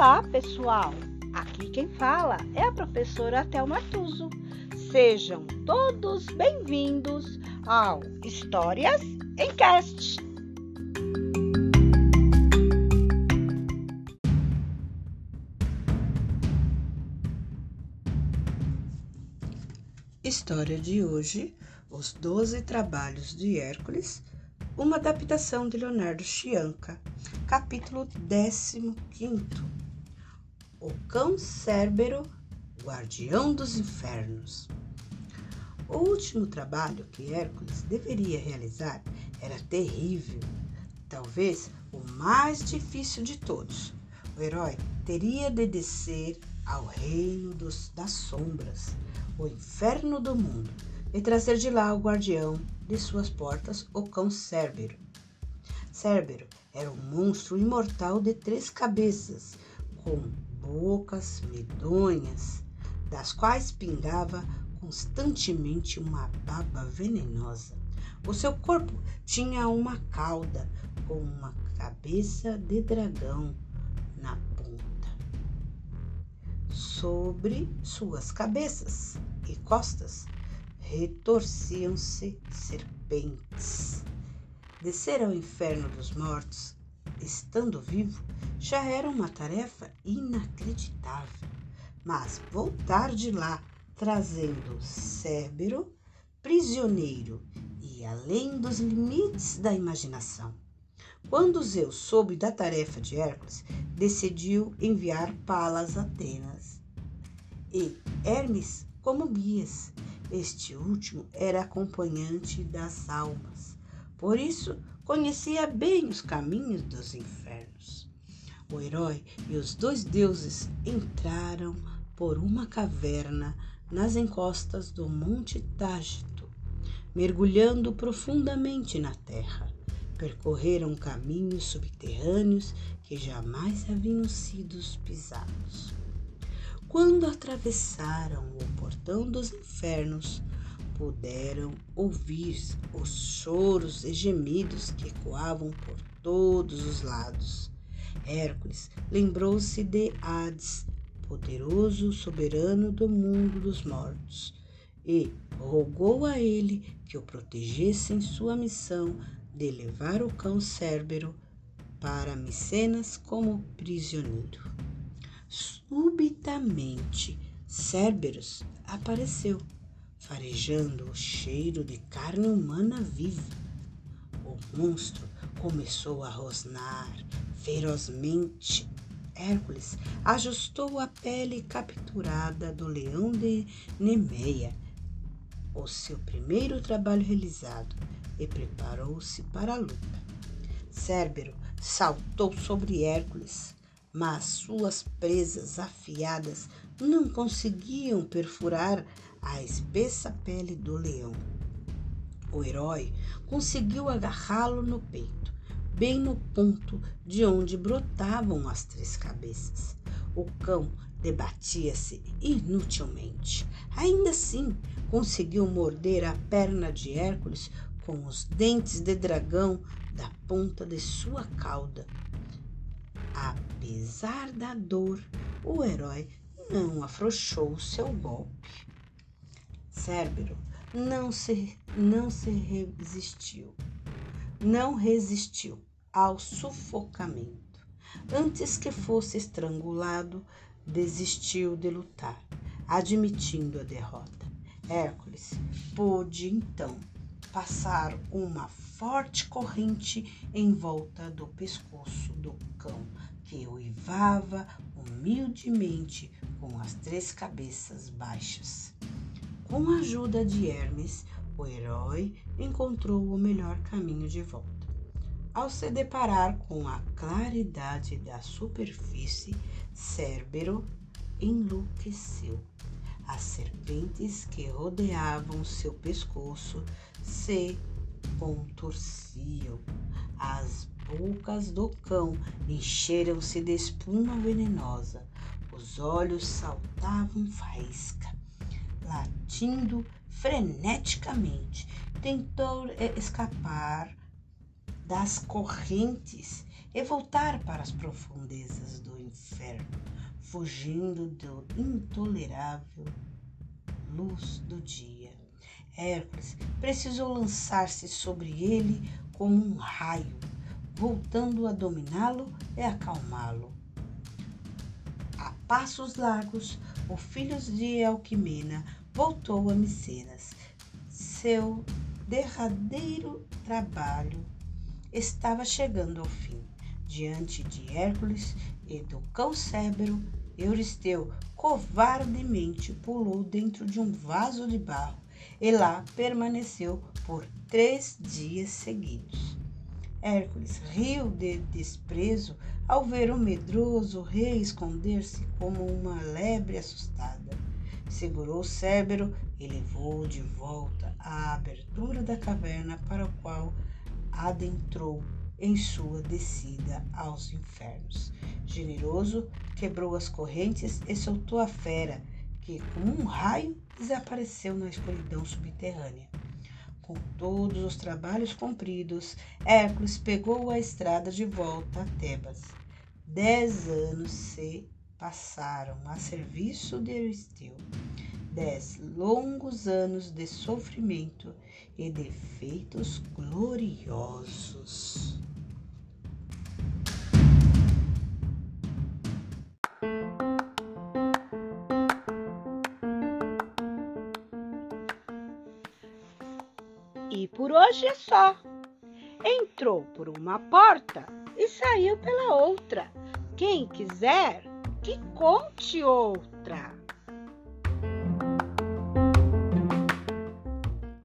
Olá, pessoal! Aqui quem fala é a professora Thelma Tuso. Sejam todos bem-vindos ao Histórias em Cast. História de hoje: Os Doze Trabalhos de Hércules, uma adaptação de Leonardo Chianca, capítulo 15. O cão Cérbero, guardião dos infernos. O último trabalho que Hércules deveria realizar era terrível, talvez o mais difícil de todos. O herói teria de descer ao reino dos, das sombras, o inferno do mundo, e trazer de lá o guardião de suas portas, o cão Cérbero. Cérbero era um monstro imortal de três cabeças, com bocas medonhas, das quais pingava constantemente uma baba venenosa. O seu corpo tinha uma cauda com uma cabeça de dragão na ponta. Sobre suas cabeças e costas retorciam-se serpentes. Descer ao inferno dos mortos, estando vivo, já era uma tarefa inacreditável. Mas voltar de lá trazendo Cérbero prisioneiro e além dos limites da imaginação. Quando Zeus soube da tarefa de Hércules, decidiu enviar Palas a Atenas e Hermes como guias. Este último era acompanhante das almas. Por isso, conhecia bem os caminhos dos infernos. O herói e os dois deuses entraram por uma caverna nas encostas do Monte Tágito, mergulhando profundamente na terra. Percorreram caminhos subterrâneos que jamais haviam sido pisados. Quando atravessaram o portão dos infernos, puderam ouvir os choros e gemidos que ecoavam por todos os lados. Hércules lembrou-se de Hades, poderoso soberano do mundo dos mortos, e rogou a ele que o protegesse em sua missão de levar o cão Cérbero para Micenas como prisioneiro. Subitamente, Cérberus apareceu farejando o cheiro de carne humana viva. O monstro começou a rosnar ferozmente. Hércules ajustou a pele capturada do leão de Nemeia, o seu primeiro trabalho realizado, e preparou-se para a luta. Cérbero saltou sobre Hércules, mas suas presas afiadas não conseguiam perfurar a espessa pele do leão. O herói conseguiu agarrá-lo no peito, bem no ponto de onde brotavam as três cabeças. O cão debatia-se inutilmente. Ainda assim, conseguiu morder a perna de Hércules com os dentes de dragão da ponta de sua cauda. Apesar da dor, o herói não afrouxou seu golpe. Cérbero não se, não se resistiu, não resistiu ao sufocamento. Antes que fosse estrangulado, desistiu de lutar, admitindo a derrota. Hércules pôde então passar uma forte corrente em volta do pescoço do cão, que uivava humildemente com as três cabeças baixas. Com a ajuda de Hermes, o herói encontrou o melhor caminho de volta. Ao se deparar com a claridade da superfície, Cérbero enlouqueceu. As serpentes que rodeavam seu pescoço se contorciam. As bocas do cão encheram-se de espuma venenosa. Os olhos saltavam faísca latindo freneticamente, tentou eh, escapar das correntes e voltar para as profundezas do inferno, fugindo do intolerável luz do dia. Hércules precisou lançar-se sobre ele como um raio, voltando a dominá-lo e acalmá-lo. A passos largos, o filho de Alquimena voltou a Micenas. Seu derradeiro trabalho estava chegando ao fim. Diante de Hércules e do cão Cébero, Euristeu covardemente pulou dentro de um vaso de barro e lá permaneceu por três dias seguidos. Hércules riu de desprezo ao ver o medroso rei esconder-se como uma lebre assustada. Segurou Cébero e levou-o de volta à abertura da caverna para o qual adentrou em sua descida aos infernos. Generoso, quebrou as correntes e soltou a fera, que, como um raio, desapareceu na escuridão subterrânea. Com todos os trabalhos cumpridos, Hércules pegou a estrada de volta a Tebas. Dez anos se passaram a serviço de Euristeu. Dez longos anos de sofrimento e de feitos gloriosos. E por hoje é só. Entrou por uma porta e saiu pela outra. Quem quiser, que conte outra.